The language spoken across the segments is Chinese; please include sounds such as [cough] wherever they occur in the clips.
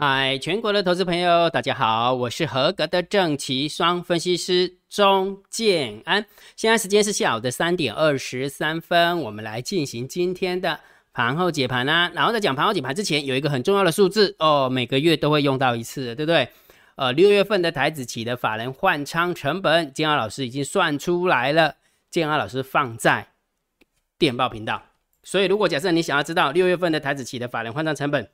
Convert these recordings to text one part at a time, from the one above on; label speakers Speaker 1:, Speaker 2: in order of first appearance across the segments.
Speaker 1: 嗨，全国的投资朋友，大家好，我是合格的正奇双分析师钟建安。现在时间是下午的三点二十三分，我们来进行今天的盘后解盘啦。然后在讲盘后解盘之前，有一个很重要的数字哦，每个月都会用到一次，对不对？呃，六月份的台子期的法人换仓成本，建安老师已经算出来了，建安老师放在电报频道。所以，如果假设你想要知道六月份的台子期的法人换仓成本，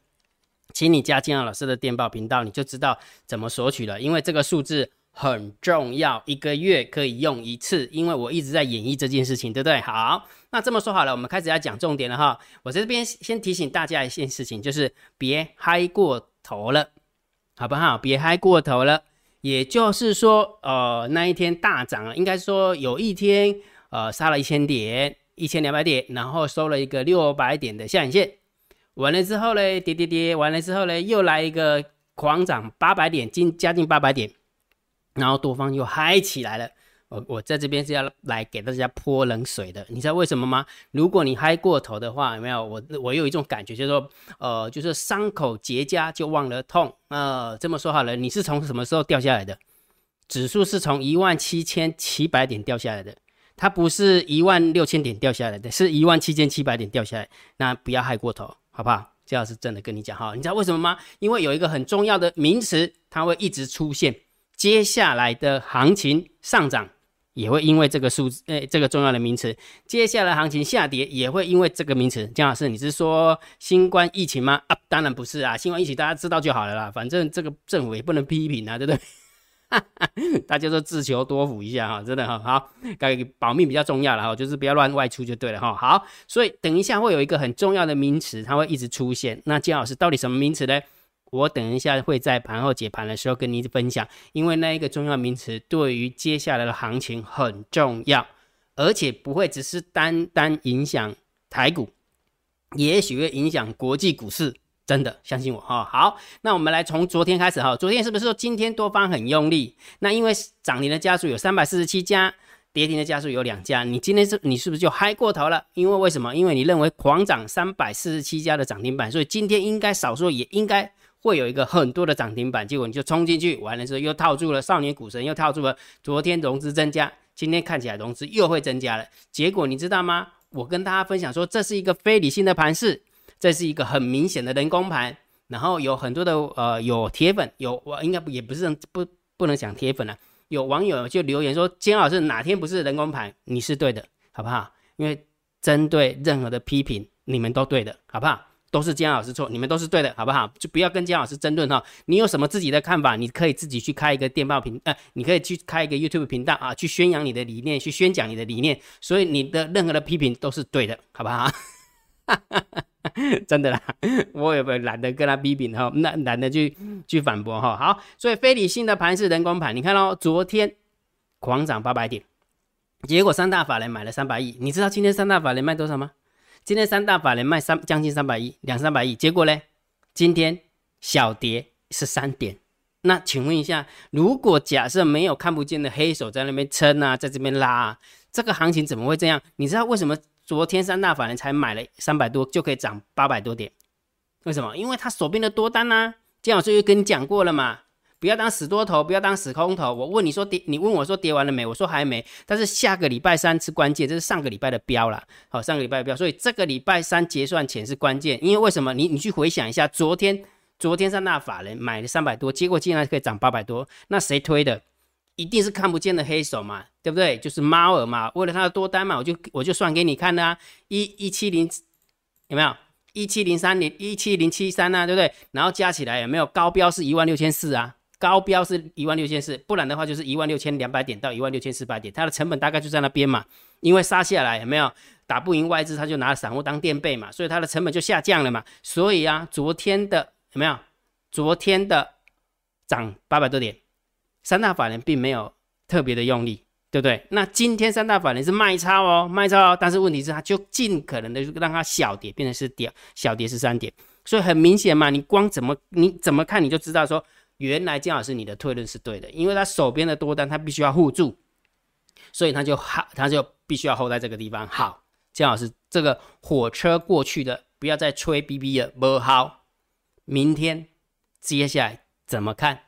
Speaker 1: 请你加金阳老师的电报频道，你就知道怎么索取了。因为这个数字很重要，一个月可以用一次。因为我一直在演绎这件事情，对不对？好，那这么说好了，我们开始要讲重点了哈。我在这边先提醒大家一件事情，就是别嗨过头了，好不好？别嗨过头了。也就是说，呃，那一天大涨了，应该说有一天，呃，杀了一千点，一千两百点，然后收了一个六百点的下影线。完了之后呢，跌跌跌，完了之后呢，又来一个狂涨八百点，近将近八百点，然后多方又嗨起来了。我我在这边是要来给大家泼冷水的，你知道为什么吗？如果你嗨过头的话，有没有？我我有一种感觉，就是说，呃，就是伤口结痂就忘了痛。呃，这么说好了，你是从什么时候掉下来的？指数是从一万七千七百点掉下来的，它不是一万六千点掉下来的，是一万七千七百点掉下来。那不要嗨过头。好不好？这要是真的跟你讲哈，你知道为什么吗？因为有一个很重要的名词，它会一直出现。接下来的行情上涨也会因为这个数字，诶，这个重要的名词。接下来行情下跌也会因为这个名词。姜老师，你是说新冠疫情吗？啊，当然不是啊，新冠疫情大家知道就好了啦。反正这个政府也不能批评啊，对不对？[laughs] 大家都自求多福一下哈，真的哈好，该保命比较重要了哈，就是不要乱外出就对了哈。好，所以等一下会有一个很重要的名词，它会一直出现。那金老师到底什么名词呢？我等一下会在盘后解盘的时候跟你分享，因为那一个重要名词对于接下来的行情很重要，而且不会只是单单影响台股，也许会影响国际股市。真的相信我哈，好，那我们来从昨天开始哈，昨天是不是说今天多方很用力？那因为涨停的家数有三百四十七家，跌停的家数有两家，你今天是你是不是就嗨过头了？因为为什么？因为你认为狂涨三百四十七家的涨停板，所以今天应该少说也应该会有一个很多的涨停板，结果你就冲进去，完了之后又套住了少年股神，又套住了昨天融资增加，今天看起来融资又会增加了，结果你知道吗？我跟大家分享说，这是一个非理性的盘势。这是一个很明显的人工盘，然后有很多的呃有铁粉，有我应该也不是不不能讲铁粉了，有网友就留言说金老师哪天不是人工盘，你是对的，好不好？因为针对任何的批评，你们都对的，好不好？都是姜老师错，你们都是对的，好不好？就不要跟姜老师争论哈。你有什么自己的看法，你可以自己去开一个电报频，呃，你可以去开一个 YouTube 频道啊，去宣扬你的理念，去宣讲你的理念。所以你的任何的批评都是对的，好不好？[laughs] [laughs] 真的啦，我也不懒得跟他批评哈，那懒得去去反驳哈。好，所以非理性的盘是人工盘，你看哦，昨天狂涨八百点，结果三大法人买了三百亿，你知道今天三大法人卖多少吗？今天三大法人卖三将近三百亿，两三百亿，结果呢，今天小跌是三点。那请问一下，如果假设没有看不见的黑手在那边撑啊，在这边拉，啊这个行情怎么会这样？你知道为什么？昨天三大法人才买了三百多，就可以涨八百多点，为什么？因为他手边的多单呢。姜老师又跟你讲过了嘛，不要当死多头，不要当死空头。我问你说跌，你问我说跌完了没？我说还没。但是下个礼拜三是关键，这是上个礼拜的标了。好，上个礼拜的标，所以这个礼拜三结算前是关键。因为为什么？你你去回想一下，昨天昨天三大法人买了三百多，结果竟然可以涨八百多，那谁推的？一定是看不见的黑手嘛，对不对？就是猫儿嘛，为了它的多单嘛，我就我就算给你看的啊，一一七零有没有？一七零三零一七零七三啊，对不对？然后加起来有没有高标是一万六千四啊？高标是一万六千四，不然的话就是一万六千两百点到一万六千四百点，它的成本大概就在那边嘛。因为杀下来有没有打不赢外资，他就拿散户当垫背嘛，所以它的成本就下降了嘛。所以啊，昨天的有没有？昨天的涨八百多点。三大法人并没有特别的用力，对不对？那今天三大法人是卖超哦，卖超哦。但是问题是，它就尽可能的让它小跌，变成是跌，小跌是三点。所以很明显嘛，你光怎么你怎么看，你就知道说，原来姜老师你的推论是对的，因为他手边的多单他必须要护住，所以他就好，他就必须要 hold 在这个地方。好，姜老师这个火车过去的，不要再吹 B B 了，不好，明天。接下来怎么看？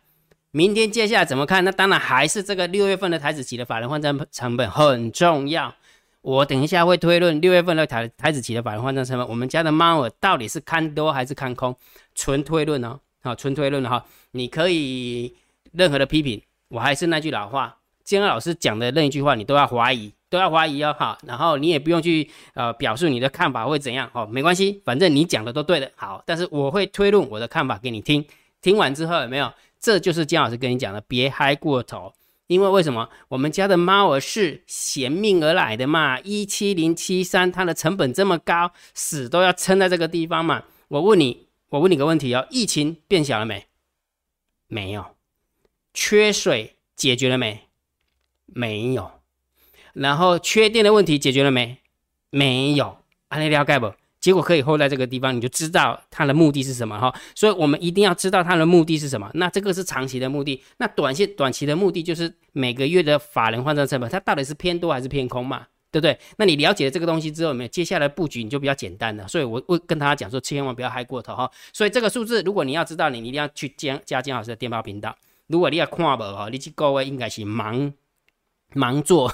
Speaker 1: 明天接下来怎么看？那当然还是这个六月份的台子期的法人换证成本很重要。我等一下会推论六月份的台台子期的法人换证成本，我们家的猫儿到底是看多还是看空？纯推论哦，好，纯推论哈。你可以任何的批评，我还是那句老话，建安老师讲的任一句话，你都要怀疑，都要怀疑哦，好。然后你也不用去呃表述你的看法会怎样，哦，没关系，反正你讲的都对的，好。但是我会推论我的看法给你听，听完之后有没有？这就是姜老师跟你讲的，别嗨过头。因为为什么我们家的猫儿是衔命而来的嘛？一七零七三，它的成本这么高，死都要撑在这个地方嘛？我问你，我问你个问题哦，疫情变小了没？没有。缺水解决了没？没有。然后缺电的问题解决了没？没有。安利了解不？结果可以 hold 在这个地方，你就知道它的目的是什么哈。所以我们一定要知道它的目的是什么。那这个是长期的目的，那短线短期的目的就是每个月的法人换算成本，它到底是偏多还是偏空嘛？对不对？那你了解了这个东西之后，没有接下来布局你就比较简单了。所以我会跟大家讲说，千万不要嗨过头哈。所以这个数字，如果你要知道，你一定要去加加金老师的电报频道。如果你要看不哈，你去各位应该是盲盲做。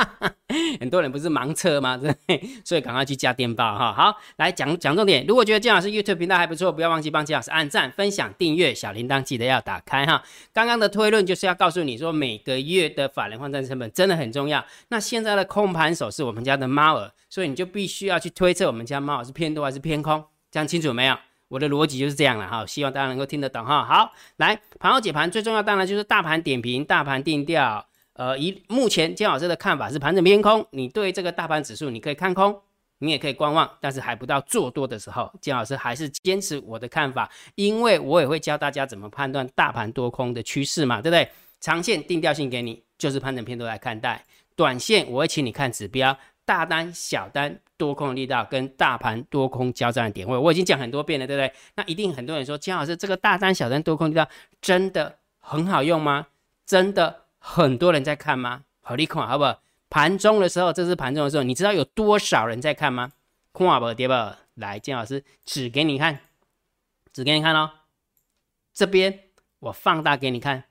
Speaker 1: [laughs] 很多人不是盲测吗？对，[laughs] 所以赶快去加电报哈。好，来讲讲重点。如果觉得金老师 YouTube 频道还不错，不要忘记帮金老师按赞、分享、订阅，小铃铛记得要打开哈。刚刚的推论就是要告诉你说，每个月的法人换算成本真的很重要。那现在的空盘手是我们家的猫儿，所以你就必须要去推测我们家猫儿是偏多还是偏空，这样清楚没有？我的逻辑就是这样了哈，希望大家能够听得懂哈。好，来盘后解盘，最重要当然就是大盘点评、大盘定调。呃，以目前姜老师的看法是盘整偏空，你对这个大盘指数你可以看空，你也可以观望，但是还不到做多的时候，姜老师还是坚持我的看法，因为我也会教大家怎么判断大盘多空的趋势嘛，对不对？长线定调性给你，就是盘整偏多来看待，短线我会请你看指标，大单、小单、多空力道跟大盘多空交战的点位，我已经讲很多遍了，对不对？那一定很多人说姜老师这个大单、小单、多空力道真的很好用吗？真的？很多人在看吗？好，你看好不好？盘中的时候，这是盘中的时候，你知道有多少人在看吗？看不跌不？来，金老师指给你看，指给你看哦。这边我放大给你看，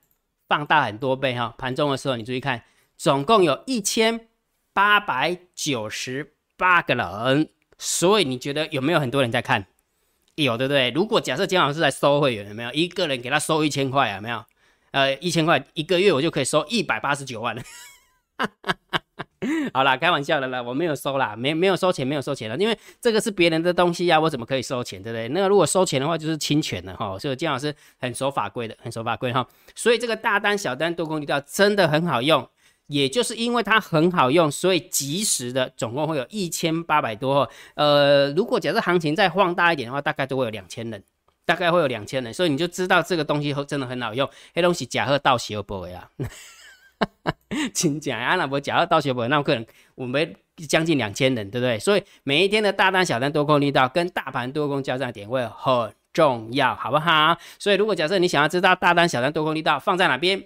Speaker 1: 放大很多倍哈。盘中的时候，你注意看，总共有一千八百九十八个人，所以你觉得有没有很多人在看？有，对不对？如果假设金老师在收会员，有没有一个人给他收一千块啊？没有？呃，一千块一个月我就可以收一百八十九万了。[laughs] 好啦，开玩笑的啦，我没有收啦，没没有收钱，没有收钱了，因为这个是别人的东西呀，我怎么可以收钱，对不对？那个如果收钱的话，就是侵权了哈。所以金老师很守法规的，很守法规哈。所以这个大单、小单、多空力道真的很好用，也就是因为它很好用，所以及时的总共会有一千八百多。呃，如果假设行情再放大一点的话，大概都会有两千人。大概会有两千人，所以你就知道这个东西真的很好用。黑东西假货到血不会啊，[laughs] 真假啊？那不假货到血不会，那我可能我们将近两千人，对不对？所以每一天的大单、小单、多空力道跟大盘多空交战点位很重要，好不好？所以如果假设你想要知道大单、小单、多空力道放在哪边，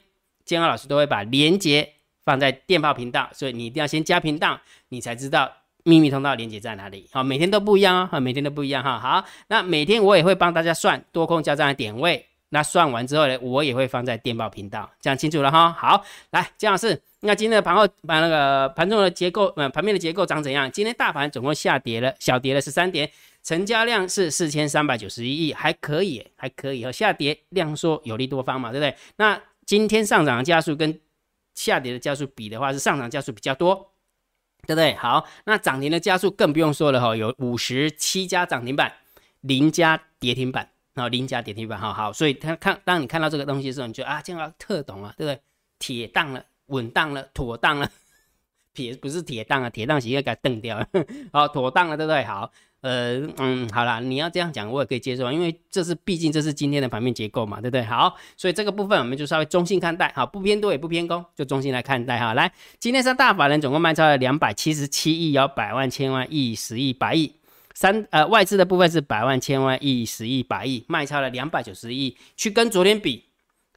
Speaker 1: 建安老师都会把连接放在电报频道，所以你一定要先加频道，你才知道。秘密通道连接在哪里？好，每天都不一样哦，哈，每天都不一样哈。好，那每天我也会帮大家算多空交战的点位。那算完之后呢，我也会放在电报频道，这样清楚了哈。好，来，姜老师，那今天的盘后把那个盘中的结构，呃，盘面的结构长怎样？今天大盘总共下跌了，小跌了十三点，成交量是四千三百九十一亿，还可以，还可以。哈下跌量缩有利多方嘛，对不对？那今天上涨的加速跟下跌的加速比的话，是上涨加速比较多。对不对？好，那涨停的加速更不用说了哈，有五十七家涨停板，零家跌停板，然后零家跌停板，好好，所以他看，当你看到这个东西的时候，你就啊，这个特懂啊，对不对？铁当了，稳当了，妥当了，铁不是铁蛋啊，铁当是应该给它蹬掉，[laughs] 好，妥当了，对不对？好。呃嗯，好啦，你要这样讲，我也可以接受，因为这是毕竟这是今天的盘面结构嘛，对不对？好，所以这个部分我们就稍微中性看待，好，不偏多也不偏空，就中性来看待哈。来，今天三大法人总共卖超了两百七十七亿，有百万、千万、亿、十亿、百亿。三呃外资的部分是百万、千万、亿、十亿、百亿，卖超了两百九十亿，去跟昨天比，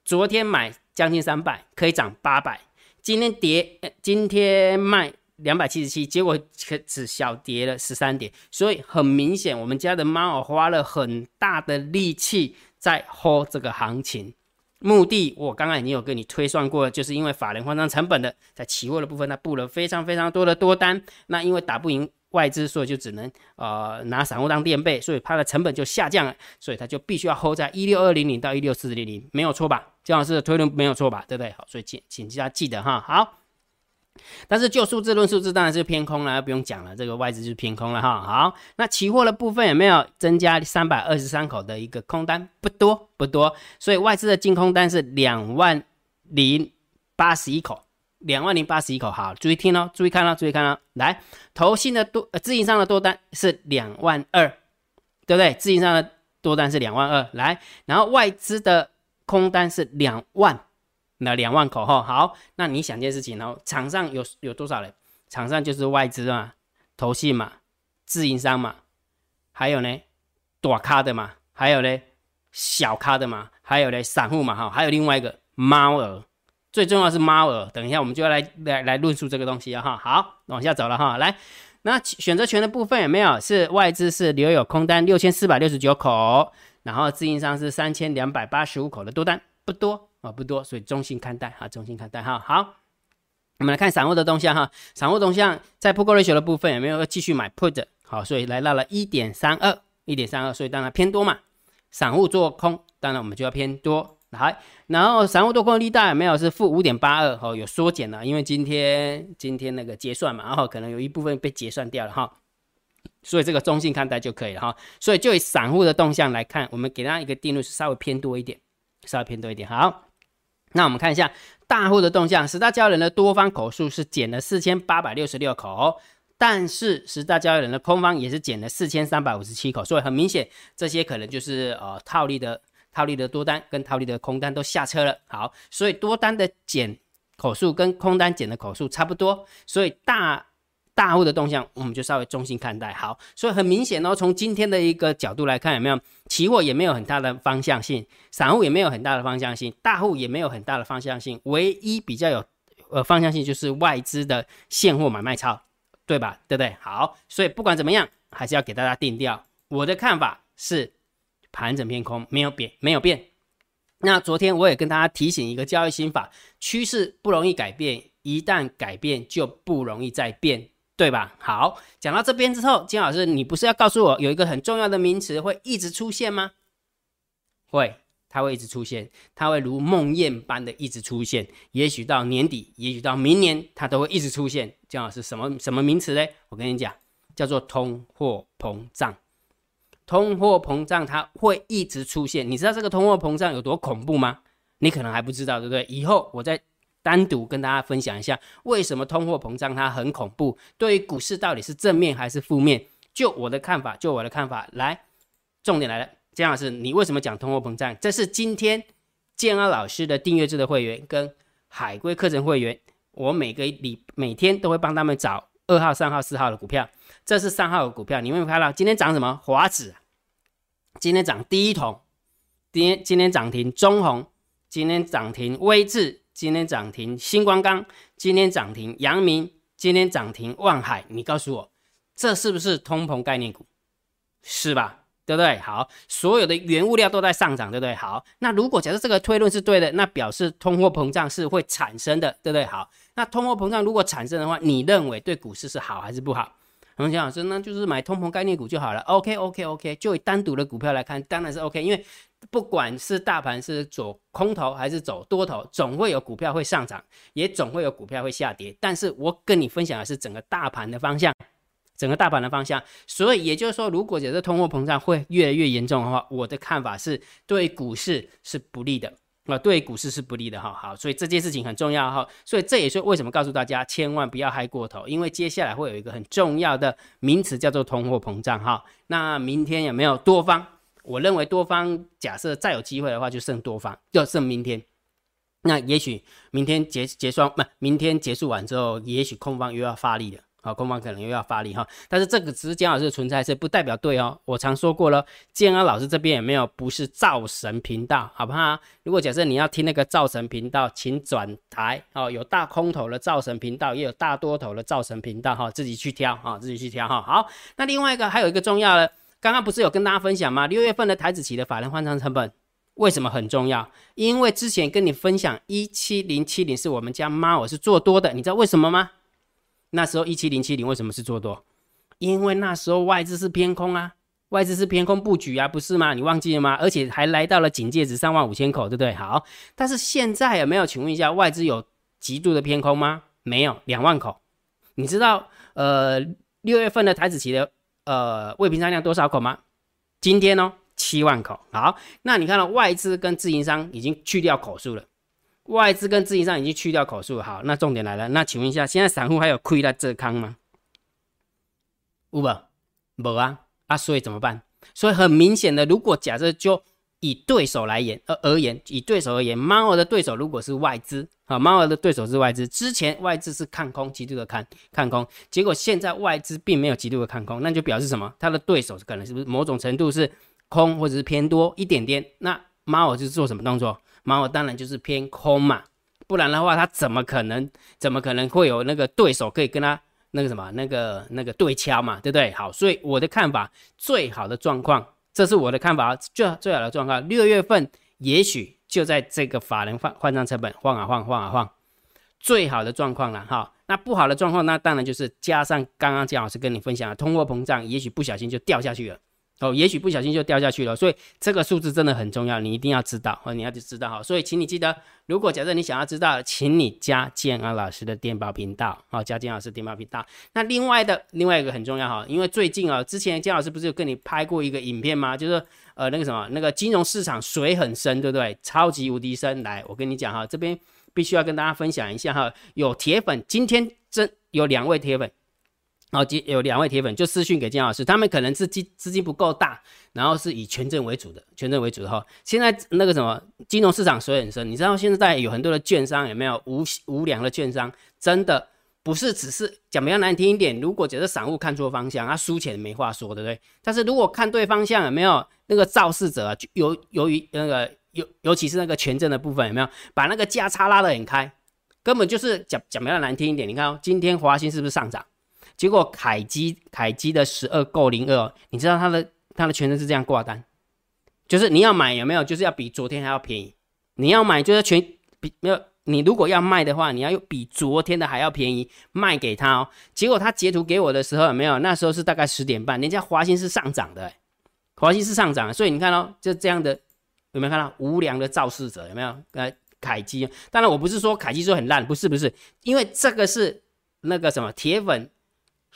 Speaker 1: 昨天买将近三百，可以涨八百，今天跌，今天卖。两百七十七，结果只小跌了十三点，所以很明显，我们家的猫花了很大的力气在 hold 这个行情。目的我刚刚已经有跟你推算过了，就是因为法人换仓成本的，在期货的部分，它布了非常非常多的多单，那因为打不赢外资，所以就只能呃拿散户当垫背，所以它的成本就下降了，所以它就必须要 hold 在一六二零零到一六四零零，没有错吧？姜老师的推论没有错吧？对不对？好，所以请请大家记得哈，好。但是就数字论数字，当然是偏空了，不用讲了，这个外资就是偏空了哈。好，那期货的部分有没有增加三百二十三口的一个空单？不多不多，所以外资的净空单是两万零八十一口，两万零八十一口。好，注意听哦，注意看哦，注意看哦。来，投信的多呃自营商的多单是两万二，对不对？自营商的多单是两万二。来，然后外资的空单是两万。那两万口哈，好，那你想件事情哦，场上有有多少人？场上就是外资嘛，投信嘛，自营商嘛，还有呢，大咖的嘛，还有呢，小咖的嘛，还有呢，散户嘛哈，还有另外一个猫儿，最重要是猫耳。等一下我们就要来来来论述这个东西啊哈，好，往下走了哈，来，那选择权的部分有没有？是外资是留有空单六千四百六十九口，然后自营商是三千两百八十五口的多单，不多。啊，不多，所以中性看待哈，中性看待哈。好，我们来看散户的动向哈，散户动向在 put ratio 的部分有没有继续买 put？好，所以来到了一点三二，一点三二，所以当然偏多嘛。散户做空，当然我们就要偏多来。然后散户多空的力道有没有是负五点八二？哦，有缩减了，因为今天今天那个结算嘛，然后可能有一部分被结算掉了哈。所以这个中性看待就可以了哈。所以就以散户的动向来看，我们给大家一个定论是稍微偏多一点，稍微偏多一点。好。那我们看一下大户的动向，十大交易人的多方口数是减了四千八百六十六口，但是十大交易人的空方也是减了四千三百五十七口，所以很明显，这些可能就是呃套利的套利的多单跟套利的空单都下车了。好，所以多单的减口数跟空单减的口数差不多，所以大。大户的动向，我们就稍微中性看待。好，所以很明显哦，从今天的一个角度来看，有没有期货也没有很大的方向性，散户也没有很大的方向性，大户也没有很大的方向性。唯一比较有呃方向性就是外资的现货买卖超，对吧？对不对？好，所以不管怎么样，还是要给大家定调。我的看法是盘整偏空，没有变，没有变。那昨天我也跟大家提醒一个交易心法：趋势不容易改变，一旦改变就不容易再变。对吧？好，讲到这边之后，金老师，你不是要告诉我有一个很重要的名词会一直出现吗？会，它会一直出现，它会如梦魇般的一直出现。也许到年底，也许到明年，它都会一直出现。金老师，什么什么名词嘞？我跟你讲，叫做通货膨胀。通货膨胀它会一直出现。你知道这个通货膨胀有多恐怖吗？你可能还不知道，对不对？以后我再。单独跟大家分享一下，为什么通货膨胀它很恐怖？对于股市到底是正面还是负面？就我的看法，就我的看法，来，重点来了，姜老师，你为什么讲通货膨胀？这是今天建安老师的订阅制的会员跟海龟课程会员，我每个礼每天都会帮他们找二号、三号、四号的股票。这是三号的股票，你有没有看到？今天涨什么？华指，今天涨第一桶，今天今天涨停中红，今天涨停威智。今天涨停星光钢，今天涨停阳明，今天涨停万海，你告诉我，这是不是通膨概念股？是吧？对不对？好，所有的原物料都在上涨，对不对？好，那如果假设这个推论是对的，那表示通货膨胀是会产生的，对不对？好，那通货膨胀如果产生的话，你认为对股市是好还是不好？洪强老师，那就是买通膨概念股就好了。OK，OK，OK，就以单独的股票来看，当然是 OK，因为。不管是大盘是走空头还是走多头，总会有股票会上涨，也总会有股票会下跌。但是我跟你分享的是整个大盘的方向，整个大盘的方向。所以也就是说，如果假设通货膨胀会越来越严重的话，我的看法是对股市是不利的啊，对股市是不利的哈。好，所以这件事情很重要哈。所以这也是为什么告诉大家千万不要嗨过头，因为接下来会有一个很重要的名词叫做通货膨胀哈。那明天有没有多方？我认为多方假设再有机会的话，就剩多方，就剩明天。那也许明天结结算不，明天结束完之后，也许空方又要发力了。好，空方可能又要发力哈。但是这个只是姜老师的存在，是不代表对哦。我常说过了，建安老师这边也没有不是造神频道，好不好？如果假设你要听那个造神频道，请转台哦。有大空头的造神频道，也有大多头的造神频道哈，自己去挑啊，自己去挑哈。好，那另外一个还有一个重要的。刚刚不是有跟大家分享吗？六月份的台子期的法人换仓成本为什么很重要？因为之前跟你分享一七零七零是我们家猫，我是做多的，你知道为什么吗？那时候一七零七零为什么是做多？因为那时候外资是偏空啊，外资是偏空布局啊，不是吗？你忘记了吗？而且还来到了警戒值三万五千口，对不对？好，但是现在有没有？请问一下，外资有极度的偏空吗？没有，两万口。你知道呃六月份的台子期的呃未平仓量多少口吗？今天哦。七万口，好，那你看到外资跟自营商已经去掉口数了，外资跟自营商已经去掉口数，好，那重点来了，那请问一下，现在散户还有亏在这康吗？有无？无啊，啊，所以怎么办？所以很明显的，如果假设就以对手来言而而言，以对手而言，猫儿的对手如果是外资，啊，猫儿的对手是外资，之前外资是看空，极度的看看空，结果现在外资并没有极度的看空，那就表示什么？他的对手可能是不是某种程度是？空或者是偏多一点点，那猫儿是做什么动作？猫儿当然就是偏空嘛，不然的话，它怎么可能怎么可能会有那个对手可以跟它那个什么那个那个对敲嘛，对不对？好，所以我的看法，最好的状况，这是我的看法，最最好的状况，六月份也许就在这个法人换换账成本晃啊晃晃啊晃，最好的状况了哈。那不好的状况，那当然就是加上刚刚姜老师跟你分享的通货膨胀，也许不小心就掉下去了。哦，也许不小心就掉下去了，所以这个数字真的很重要，你一定要知道，哦，你要去知道哈。所以，请你记得，如果假设你想要知道，请你加建安老师的电报频道，好，加建老师电报频道。那另外的另外一个很重要哈，因为最近啊，之前建老师不是有跟你拍过一个影片吗？就是呃那个什么，那个金融市场水很深，对不对？超级无敌深。来，我跟你讲哈，这边必须要跟大家分享一下哈，有铁粉，今天真有两位铁粉。然后有两位铁粉就私讯给金老师，他们可能是资资金不够大，然后是以权证为主的，权证为主的哈。现在那个什么金融市场水很深，你知道现在有很多的券商有没有无无良的券商？真的不是只是讲比较难听一点，如果只是散户看错方向，他输钱没话说，对不对？但是如果看对方向，有没有那个肇事者啊？由由于那个尤尤其是那个权证的部分，有没有把那个价差拉得很开？根本就是讲讲比较难听一点，你看哦，今天华兴是不是上涨？结果凯基凯基的十二购零二，你知道它的它的全程是这样挂单，就是你要买有没有，就是要比昨天还要便宜。你要买就是全比没有，你如果要卖的话，你要用比昨天的还要便宜卖给他哦。结果他截图给我的时候有没有？那时候是大概十点半，人家华兴是上涨的，华兴是上涨，所以你看哦，就这样的有没有看到无良的肇事者有没有？呃，凯基，当然我不是说凯基说很烂，不是不是，因为这个是那个什么铁粉。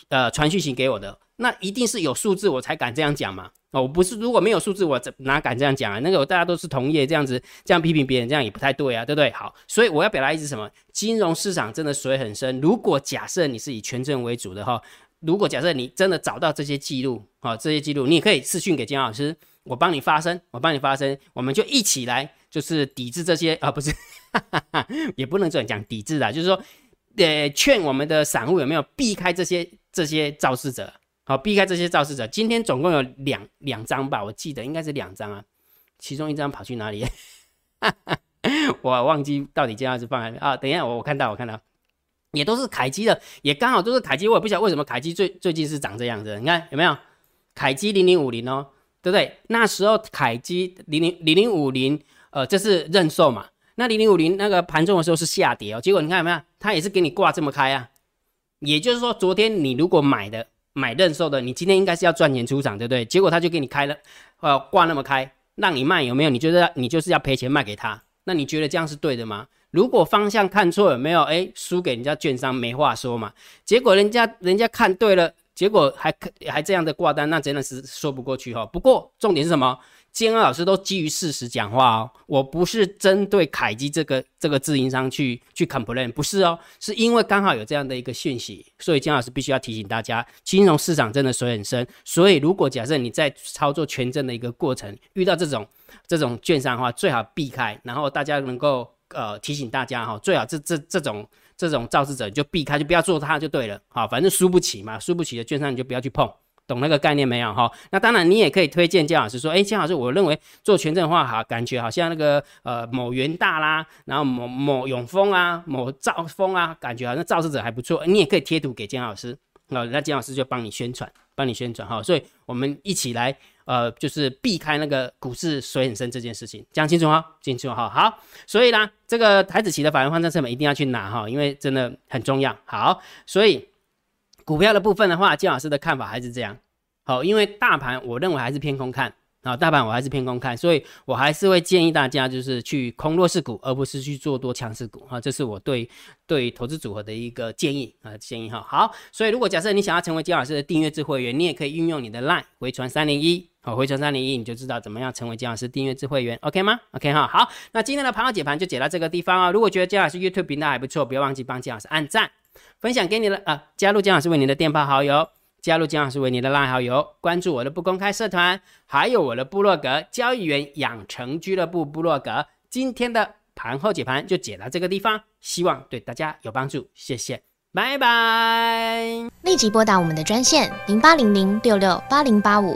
Speaker 1: 呃，传讯息给我的，那一定是有数字我才敢这样讲嘛。哦，我不是，如果没有数字，我怎哪敢这样讲啊？那个大家都是同业，这样子这样批评别人，这样也不太对啊，对不对？好，所以我要表达意思什么？金融市场真的水很深。如果假设你是以权证为主的哈，如果假设你真的找到这些记录，哈，这些记录，你也可以私讯给金老师，我帮你发声，我帮你发声，我们就一起来，就是抵制这些啊，不是，哈哈哈也不能这样讲抵制啊，就是说，呃，劝我们的散户有没有避开这些。这些肇事者，好避开这些肇事者。今天总共有两两张吧，我记得应该是两张啊。其中一张跑去哪里？[laughs] 我忘记到底接下是放啊？等一下，我我看到我看到，也都是凯基的，也刚好都是凯基。我也不晓得为什么凯基最最近是长这样子。你看有没有？凯基零零五零哦，对不对？那时候凯基零零零零五零，呃，这是认售嘛？那零零五零那个盘中的时候是下跌哦，结果你看有没有？它也是给你挂这么开啊。也就是说，昨天你如果买的买认售的，你今天应该是要赚钱出场，对不对？结果他就给你开了，呃，挂那么开，让你卖有没有？你觉得你就是要赔钱卖给他？那你觉得这样是对的吗？如果方向看错有没有？哎，输给人家券商没话说嘛。结果人家人家看对了，结果还还这样的挂单，那真的是说不过去哈。不过重点是什么？建安老师都基于事实讲话哦，我不是针对凯基这个这个自营商去去 complain，不是哦，是因为刚好有这样的一个讯息，所以姜老师必须要提醒大家，金融市场真的水很深，所以如果假设你在操作权证的一个过程遇到这种这种券商的话，最好避开，然后大家能够呃提醒大家哈，最好这这这种这种肇事者就避开，就不要做它就对了，好，反正输不起嘛，输不起的券商你就不要去碰。懂那个概念没有哈？那当然，你也可以推荐姜老师说，哎，姜老师，我认为做权证的话，哈，感觉好像那个呃某元大啦，然后某某永丰啊，某兆丰啊，感觉好像肇事者还不错，你也可以贴图给姜老师，那那姜老师就帮你宣传，帮你宣传哈。所以我们一起来。呃，就是避开那个股市水很深这件事情，讲清楚哈，清楚哈。好，所以呢，这个台子期的法人换算成本一定要去拿哈，因为真的很重要。好，所以股票的部分的话，金老师的看法还是这样。好，因为大盘我认为还是偏空看。啊，大盘我还是偏空看，所以我还是会建议大家就是去空弱势股，而不是去做多强势股啊。这是我对对投资组合的一个建议啊，建议哈。好，所以如果假设你想要成为金老师的订阅制会员，你也可以运用你的 LINE 回传三零一，好，回传三零一，你就知道怎么样成为姜老师订阅制会员，OK 吗？OK 哈。好，那今天的盘后解盘就解到这个地方啊。如果觉得姜老师 YouTube 频道还不错，不要忘记帮姜老师按赞、分享给你了啊，加入姜老师为你的电报好友。加入姜老师为你的拉好友，关注我的不公开社团，还有我的部落格交易员养成俱乐部部落格。今天的盘后解盘就解到这个地方，希望对大家有帮助，谢谢，拜拜。
Speaker 2: 立即拨打我们的专线零八零零六六八零八五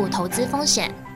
Speaker 2: 负投资风险。